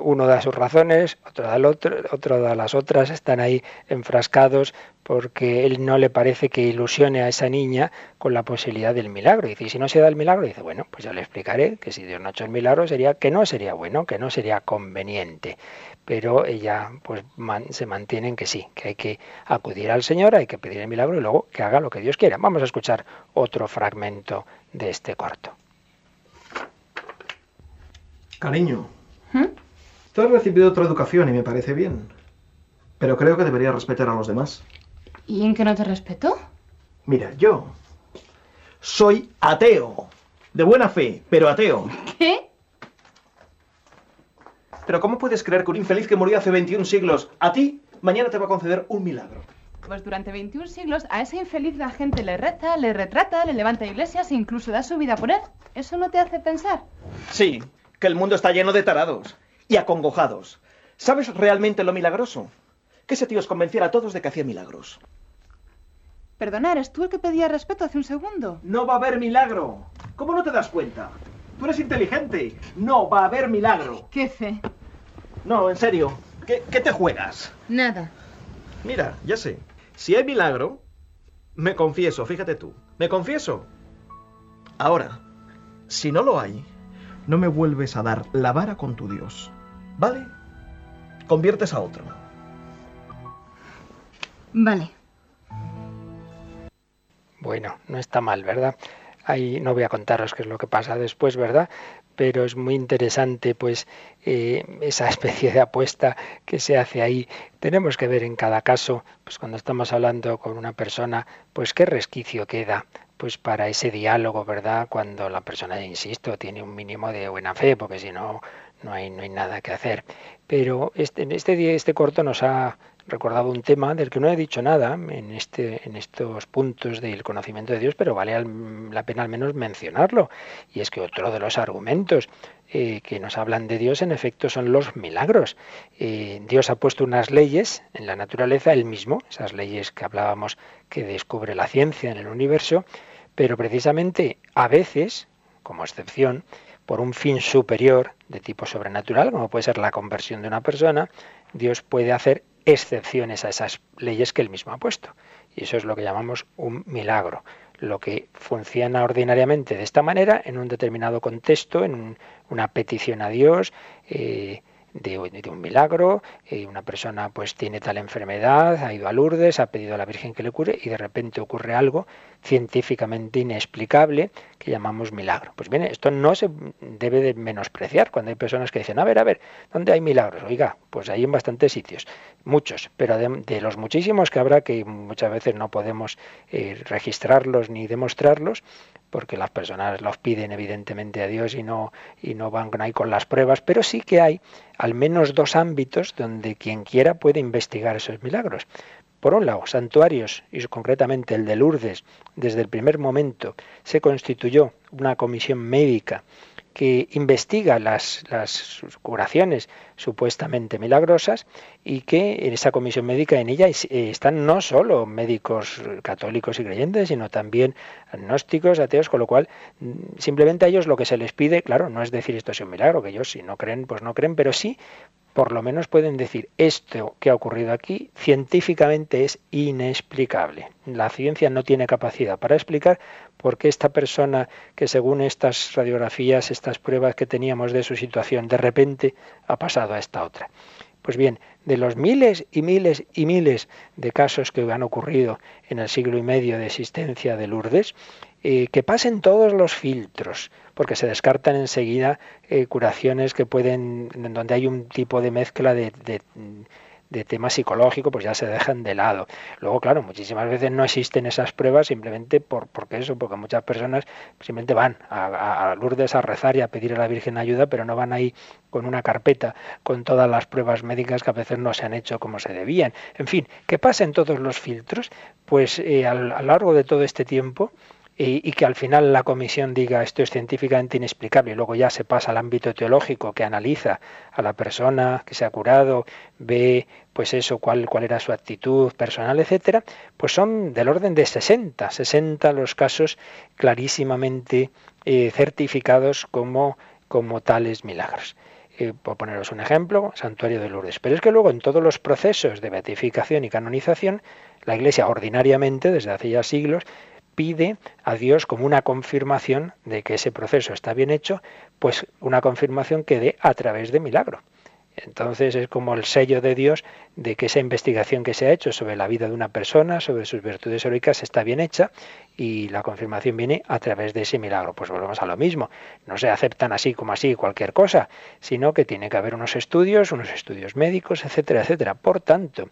uno da sus razones, otro da, el otro, otro da las otras, están ahí enfrascados porque él no le parece que ilusione a esa niña con la posibilidad del milagro. Y dice, si no se da el milagro, dice, bueno, pues ya le explicaré que si Dios no ha hecho el milagro sería que no sería bueno, que no sería conveniente. Pero ella pues se mantiene en que sí, que hay que acudir al Señor, hay que pedir el milagro y luego que haga lo que Dios quiera. Vamos a escuchar otro fragmento de este corto. Cariño, ¿Mm? Tú has recibido otra educación y me parece bien. Pero creo que debería respetar a los demás. ¿Y en qué no te respeto? Mira, yo soy ateo. De buena fe, pero ateo. ¿Qué? Pero ¿cómo puedes creer que un infeliz que murió hace 21 siglos a ti mañana te va a conceder un milagro? Pues durante 21 siglos a ese infeliz la gente le reza, le retrata, le levanta iglesias e incluso da su vida por él. ¿Eso no te hace pensar? Sí, que el mundo está lleno de tarados y acongojados. ¿Sabes realmente lo milagroso? Que ese tío os convenciera a todos de que hacía milagros. Perdona, ¿eres tú el que pedía respeto hace un segundo? No va a haber milagro. ¿Cómo no te das cuenta? Tú eres inteligente. No va a haber milagro. ¿Qué fe? No, en serio. ¿Qué, qué te juegas? Nada. Mira, ya sé. Si hay milagro, me confieso, fíjate tú. Me confieso. Ahora, si no lo hay, no me vuelves a dar la vara con tu Dios. ¿Vale? Conviertes a otro. Vale. Bueno, no está mal, ¿verdad? Ahí no voy a contaros qué es lo que pasa después, ¿verdad? Pero es muy interesante, pues, eh, esa especie de apuesta que se hace ahí. Tenemos que ver en cada caso, pues, cuando estamos hablando con una persona, pues, qué resquicio queda pues para ese diálogo, ¿verdad? Cuando la persona, insisto, tiene un mínimo de buena fe, porque si no, no hay, no hay nada que hacer. Pero este, este, este corto nos ha recordado un tema del que no he dicho nada en, este, en estos puntos del conocimiento de Dios, pero vale la pena al menos mencionarlo. Y es que otro de los argumentos eh, que nos hablan de Dios, en efecto, son los milagros. Eh, Dios ha puesto unas leyes en la naturaleza, él mismo, esas leyes que hablábamos que descubre la ciencia en el universo, pero precisamente a veces, como excepción, por un fin superior de tipo sobrenatural, como puede ser la conversión de una persona, Dios puede hacer excepciones a esas leyes que él mismo ha puesto. Y eso es lo que llamamos un milagro. Lo que funciona ordinariamente de esta manera, en un determinado contexto, en una petición a Dios, eh, de, un milagro, eh, una persona pues tiene tal enfermedad, ha ido a Lourdes, ha pedido a la Virgen que le cure y de repente ocurre algo científicamente inexplicable que llamamos milagro. Pues bien, esto no se debe de menospreciar cuando hay personas que dicen, a ver, a ver, ¿dónde hay milagros? Oiga, pues hay en bastantes sitios, muchos, pero de, los muchísimos que habrá que muchas veces no podemos eh, registrarlos ni demostrarlos, porque las personas los piden evidentemente a Dios y no, y no van ahí con las pruebas, pero sí que hay al menos dos ámbitos donde quien quiera puede investigar esos milagros. Por un lado, santuarios, y concretamente el de Lourdes, desde el primer momento se constituyó una comisión médica que investiga las, las, curaciones supuestamente milagrosas y que en esa comisión médica en ella eh, están no solo médicos católicos y creyentes, sino también agnósticos, ateos, con lo cual mm, simplemente a ellos lo que se les pide, claro, no es decir esto es un milagro, que ellos si no creen, pues no creen, pero sí por lo menos pueden decir esto que ha ocurrido aquí científicamente es inexplicable. La ciencia no tiene capacidad para explicar por qué esta persona que según estas radiografías, estas pruebas que teníamos de su situación, de repente ha pasado a esta otra. Pues bien, de los miles y miles y miles de casos que han ocurrido en el siglo y medio de existencia de Lourdes, eh, que pasen todos los filtros, porque se descartan enseguida eh, curaciones que pueden, en donde hay un tipo de mezcla de, de, tema psicológico, pues ya se dejan de lado. Luego, claro, muchísimas veces no existen esas pruebas simplemente por porque eso, porque muchas personas simplemente van a, a, Lourdes a rezar y a pedir a la Virgen ayuda, pero no van ahí con una carpeta con todas las pruebas médicas que a veces no se han hecho como se debían. En fin, que pasen todos los filtros, pues eh, a lo largo de todo este tiempo, y, que al final la comisión diga esto es científicamente inexplicable y luego ya se pasa al ámbito teológico que analiza a la persona que se ha curado, ve pues eso, cuál, cuál era su actitud personal, etcétera, pues son del orden de 60, 60 los casos clarísimamente eh, certificados como, como tales milagros. Eh, por poneros un ejemplo, Santuario de Lourdes. Pero es que luego en todos los procesos de beatificación y canonización, la Iglesia ordinariamente, desde hace ya siglos, pide a Dios como una confirmación de que ese proceso está bien hecho, pues una confirmación que dé a través de milagro. Entonces es como el sello de Dios de que esa investigación que se ha hecho sobre la vida de una persona, sobre sus virtudes heroicas, está bien hecha y la confirmación viene a través de ese milagro. Pues volvemos a lo mismo. No se aceptan así como así cualquier cosa, sino que tiene que haber unos estudios, unos estudios médicos, etcétera, etcétera. Por tanto,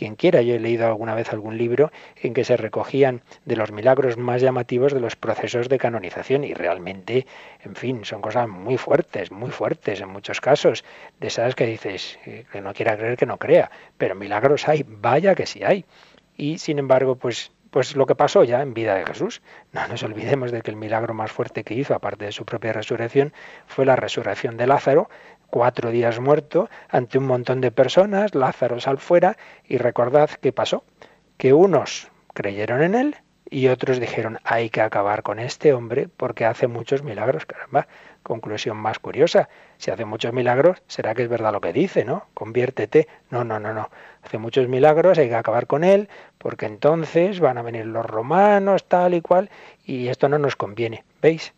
quien quiera. Yo he leído alguna vez algún libro en que se recogían de los milagros más llamativos de los procesos de canonización y realmente, en fin, son cosas muy fuertes, muy fuertes en muchos casos, de esas que dices, eh, que no quiera creer que no crea, pero milagros hay, vaya que sí hay. Y sin embargo, pues pues lo que pasó ya en vida de Jesús. No nos olvidemos de que el milagro más fuerte que hizo, aparte de su propia resurrección, fue la resurrección de Lázaro, cuatro días muerto, ante un montón de personas, Lázaro sal fuera, y recordad qué pasó, que unos creyeron en él y otros dijeron, hay que acabar con este hombre porque hace muchos milagros, caramba. Conclusión más curiosa, si hace muchos milagros, será que es verdad lo que dice, ¿no? Conviértete. No, no, no, no. Hace muchos milagros, hay que acabar con él, porque entonces van a venir los romanos, tal y cual, y esto no nos conviene. ¿Veis?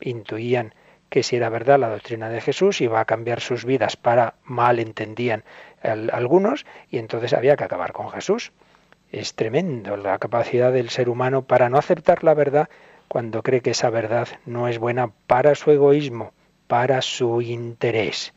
Intuían que si era verdad la doctrina de Jesús iba a cambiar sus vidas para mal entendían algunos y entonces había que acabar con Jesús. Es tremendo la capacidad del ser humano para no aceptar la verdad cuando cree que esa verdad no es buena para su egoísmo, para su interés.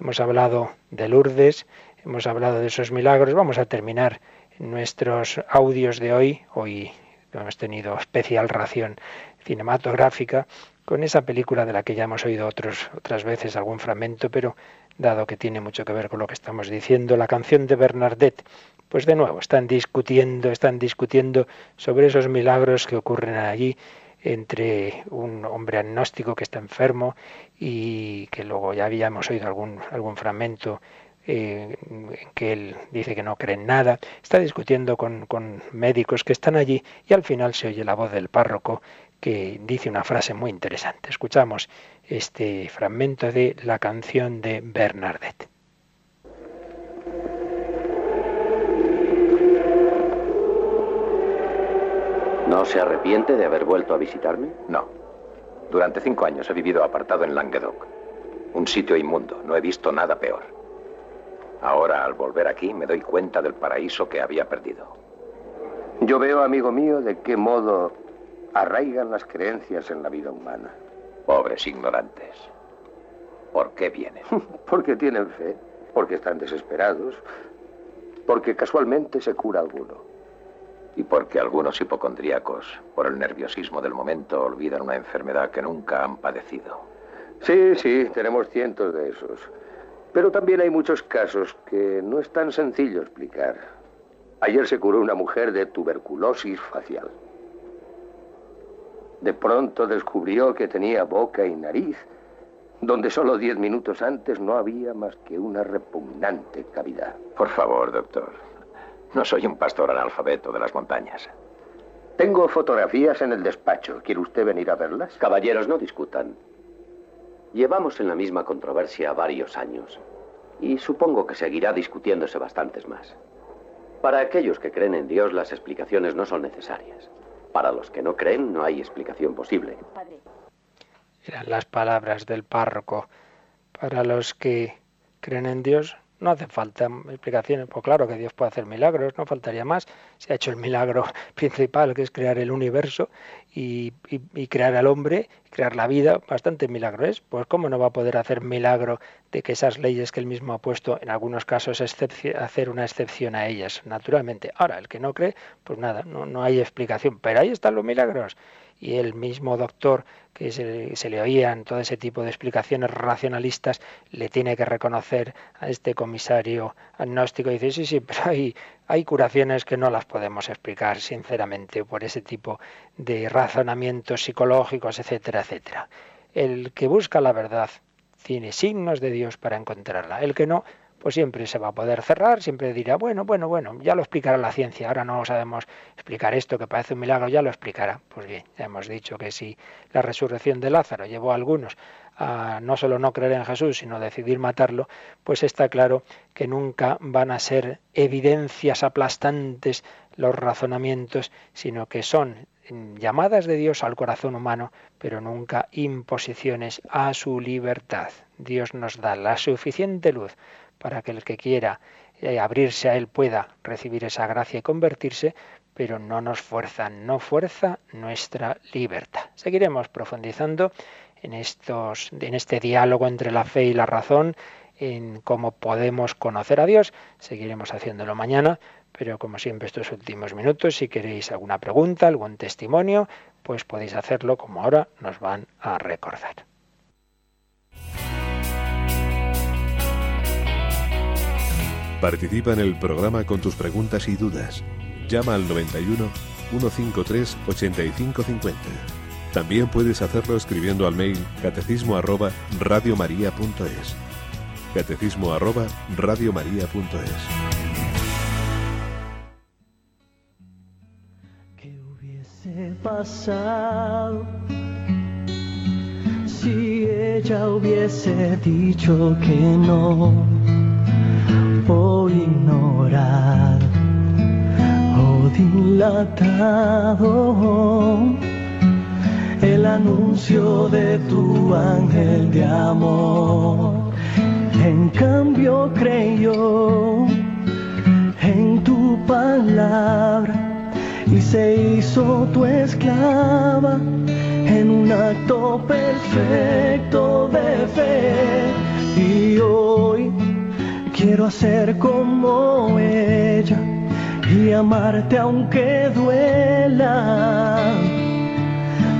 Hemos hablado de Lourdes, hemos hablado de esos milagros, vamos a terminar nuestros audios de hoy, hoy hemos tenido especial ración cinematográfica con esa película de la que ya hemos oído otros, otras veces algún fragmento, pero dado que tiene mucho que ver con lo que estamos diciendo, la canción de Bernadette, pues de nuevo están discutiendo, están discutiendo sobre esos milagros que ocurren allí entre un hombre agnóstico que está enfermo y que luego ya habíamos oído algún, algún fragmento eh, en que él dice que no cree en nada, está discutiendo con, con médicos que están allí y al final se oye la voz del párroco que dice una frase muy interesante. Escuchamos este fragmento de la canción de Bernadette. ¿No se arrepiente de haber vuelto a visitarme? No. Durante cinco años he vivido apartado en Languedoc. Un sitio inmundo. No he visto nada peor. Ahora, al volver aquí, me doy cuenta del paraíso que había perdido. Yo veo, amigo mío, de qué modo arraigan las creencias en la vida humana. Pobres ignorantes. ¿Por qué vienen? porque tienen fe, porque están desesperados, porque casualmente se cura alguno. Y porque algunos hipocondríacos, por el nerviosismo del momento, olvidan una enfermedad que nunca han padecido. Sí, sí, tenemos cientos de esos. Pero también hay muchos casos que no es tan sencillo explicar. Ayer se curó una mujer de tuberculosis facial. De pronto descubrió que tenía boca y nariz, donde solo diez minutos antes no había más que una repugnante cavidad. Por favor, doctor. No soy un pastor analfabeto de las montañas. Tengo fotografías en el despacho. ¿Quiere usted venir a verlas? Caballeros, no discutan. Llevamos en la misma controversia varios años y supongo que seguirá discutiéndose bastantes más. Para aquellos que creen en Dios, las explicaciones no son necesarias. Para los que no creen no hay explicación posible. Eran las palabras del párroco. Para los que creen en Dios no hace falta explicaciones. Pues claro que Dios puede hacer milagros, no faltaría más. Se ha hecho el milagro principal, que es crear el universo y, crear al hombre, crear la vida. Bastante milagro es. Pues cómo no va a poder hacer milagro de que esas leyes que él mismo ha puesto, en algunos casos, hacer una excepción a ellas, naturalmente. Ahora, el que no cree, pues nada, no hay explicación. Pero ahí están los milagros y el mismo doctor que se, le oían todo ese tipo de explicaciones racionalistas, le tiene que reconocer a este comisario agnóstico y dice, sí, sí, pero hay, hay curaciones que no las podemos explicar sinceramente por ese tipo de razonamientos psicológicos, etcétera, etcétera. El que busca la verdad tiene signos de Dios para encontrarla. El que no, pues siempre se va a poder cerrar, siempre dirá, bueno, bueno, bueno, ya lo explicará la ciencia, ahora no sabemos explicar esto que parece un milagro, ya lo explicará. Pues bien, ya hemos dicho que si la resurrección de Lázaro llevó a algunos a no solo no creer en Jesús, sino decidir matarlo, pues está claro que nunca van a ser evidencias aplastantes los razonamientos, sino que son llamadas de Dios al corazón humano, pero nunca imposiciones a su libertad. Dios nos da la suficiente luz para que el que quiera eh, abrirse a Él pueda recibir esa gracia y convertirse, pero no nos fuerza, no fuerza nuestra libertad. Seguiremos profundizando en, estos, en este diálogo entre la fe y la razón, en cómo podemos conocer a Dios. Seguiremos haciéndolo mañana, pero como siempre estos últimos minutos, si queréis alguna pregunta, algún testimonio, pues podéis hacerlo como ahora nos van a recordar. Participa en el programa con tus preguntas y dudas. Llama al 91 153 8550. También puedes hacerlo escribiendo al mail catecismo arroba radiomaria.es. Catecismo arroba radiomaria.es. ¿Qué hubiese pasado si ella hubiese dicho que no? Ignorar o dilatado el anuncio de tu ángel de amor. En cambio creyó en tu palabra y se hizo tu esclava en un acto perfecto de fe. Y hoy Quiero ser como ella y amarte aunque duela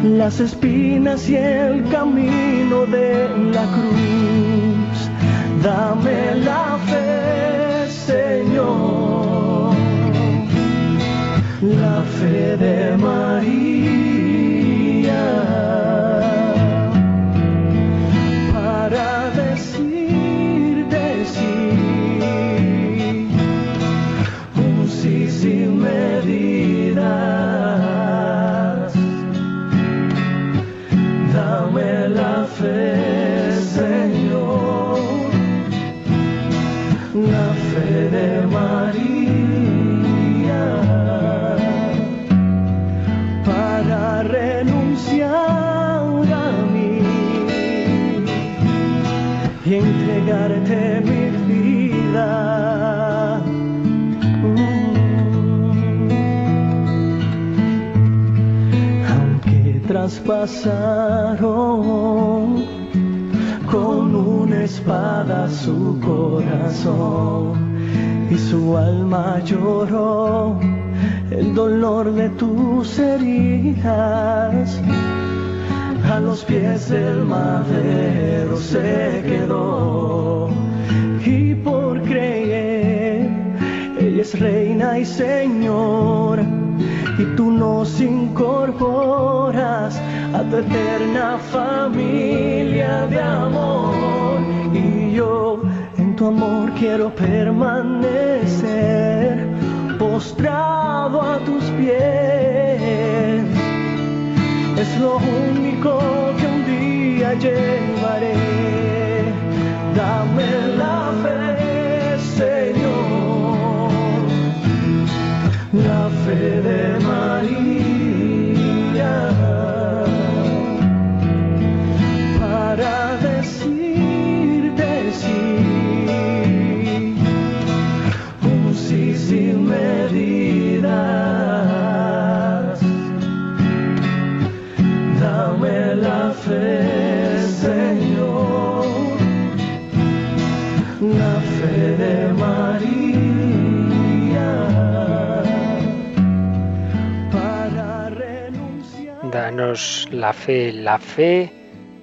las espinas y el camino de la cruz. Dame la fe, Señor, la fe de María. Pasaron con una espada su corazón y su alma lloró el dolor de tus heridas. A los pies del madero se quedó y por creer ella es reina y señor y tú nos incorporas a tu eterna familia de amor. Y yo en tu amor quiero permanecer postrado a tus pies. Es lo único que un día llevaré. Dame la fe, Señor, fe de la fe, la fe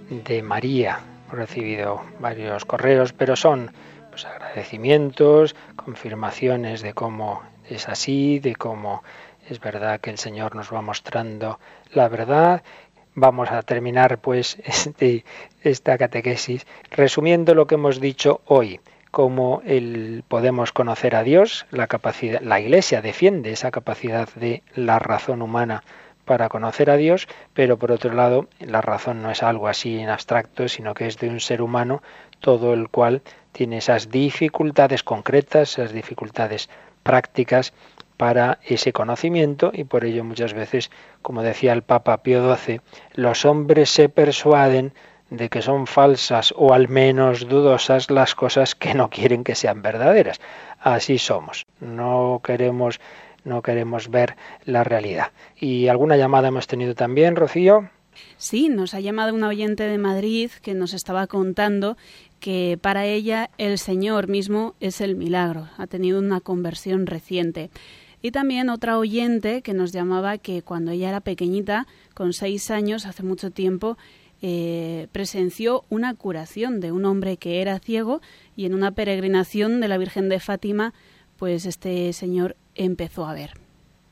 de María. Recibido varios correos, pero son pues, agradecimientos, confirmaciones de cómo es así, de cómo es verdad que el Señor nos va mostrando la verdad. Vamos a terminar pues este, esta catequesis resumiendo lo que hemos dicho hoy cómo el, podemos conocer a Dios, la capacidad, la Iglesia defiende esa capacidad de la razón humana para conocer a Dios, pero por otro lado la razón no es algo así en abstracto, sino que es de un ser humano todo el cual tiene esas dificultades concretas, esas dificultades prácticas para ese conocimiento y por ello muchas veces, como decía el Papa Pío XII, los hombres se persuaden de que son falsas o al menos dudosas las cosas que no quieren que sean verdaderas. Así somos. No queremos no queremos ver la realidad. ¿Y alguna llamada hemos tenido también, Rocío? Sí, nos ha llamado una oyente de Madrid que nos estaba contando que para ella el Señor mismo es el milagro, ha tenido una conversión reciente. Y también otra oyente que nos llamaba que cuando ella era pequeñita, con seis años, hace mucho tiempo, eh, presenció una curación de un hombre que era ciego y en una peregrinación de la Virgen de Fátima, pues este señor empezó a ver.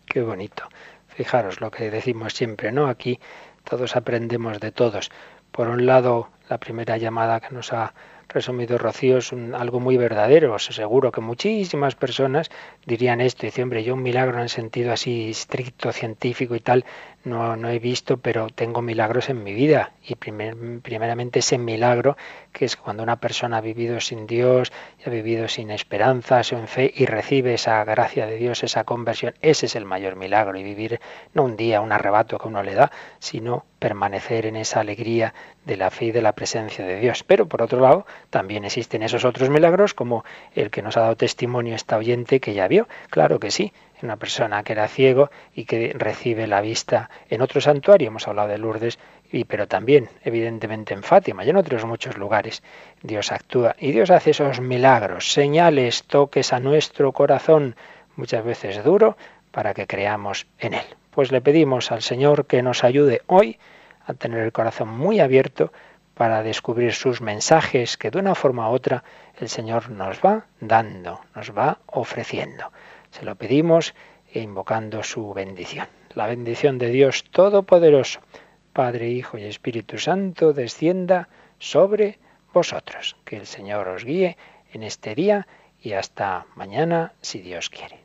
Qué bonito. Fijaros lo que decimos siempre, ¿no? Aquí todos aprendemos de todos. Por un lado, la primera llamada que nos ha resumido Rocío es algo muy verdadero. Seguro que muchísimas personas dirían esto. Dice, hombre, yo un milagro en sentido así estricto, científico y tal, no, no he visto, pero tengo milagros en mi vida. Y primeramente ese milagro que es cuando una persona ha vivido sin Dios, ha vivido sin esperanza, sin fe y recibe esa gracia de Dios, esa conversión, ese es el mayor milagro. Y vivir no un día, un arrebato que uno le da, sino permanecer en esa alegría de la fe y de la presencia de Dios. Pero por otro lado, también existen esos otros milagros como el que nos ha dado testimonio esta oyente que ya vio. Claro que sí, una persona que era ciego y que recibe la vista en otro santuario, hemos hablado de Lourdes, y, pero también evidentemente en Fátima y en otros muchos lugares Dios actúa y Dios hace esos milagros, señales, toques a nuestro corazón, muchas veces duro, para que creamos en Él. Pues le pedimos al Señor que nos ayude hoy a tener el corazón muy abierto para descubrir sus mensajes que de una forma u otra el Señor nos va dando, nos va ofreciendo. Se lo pedimos invocando su bendición. La bendición de Dios Todopoderoso, Padre, Hijo y Espíritu Santo, descienda sobre vosotros. Que el Señor os guíe en este día y hasta mañana, si Dios quiere.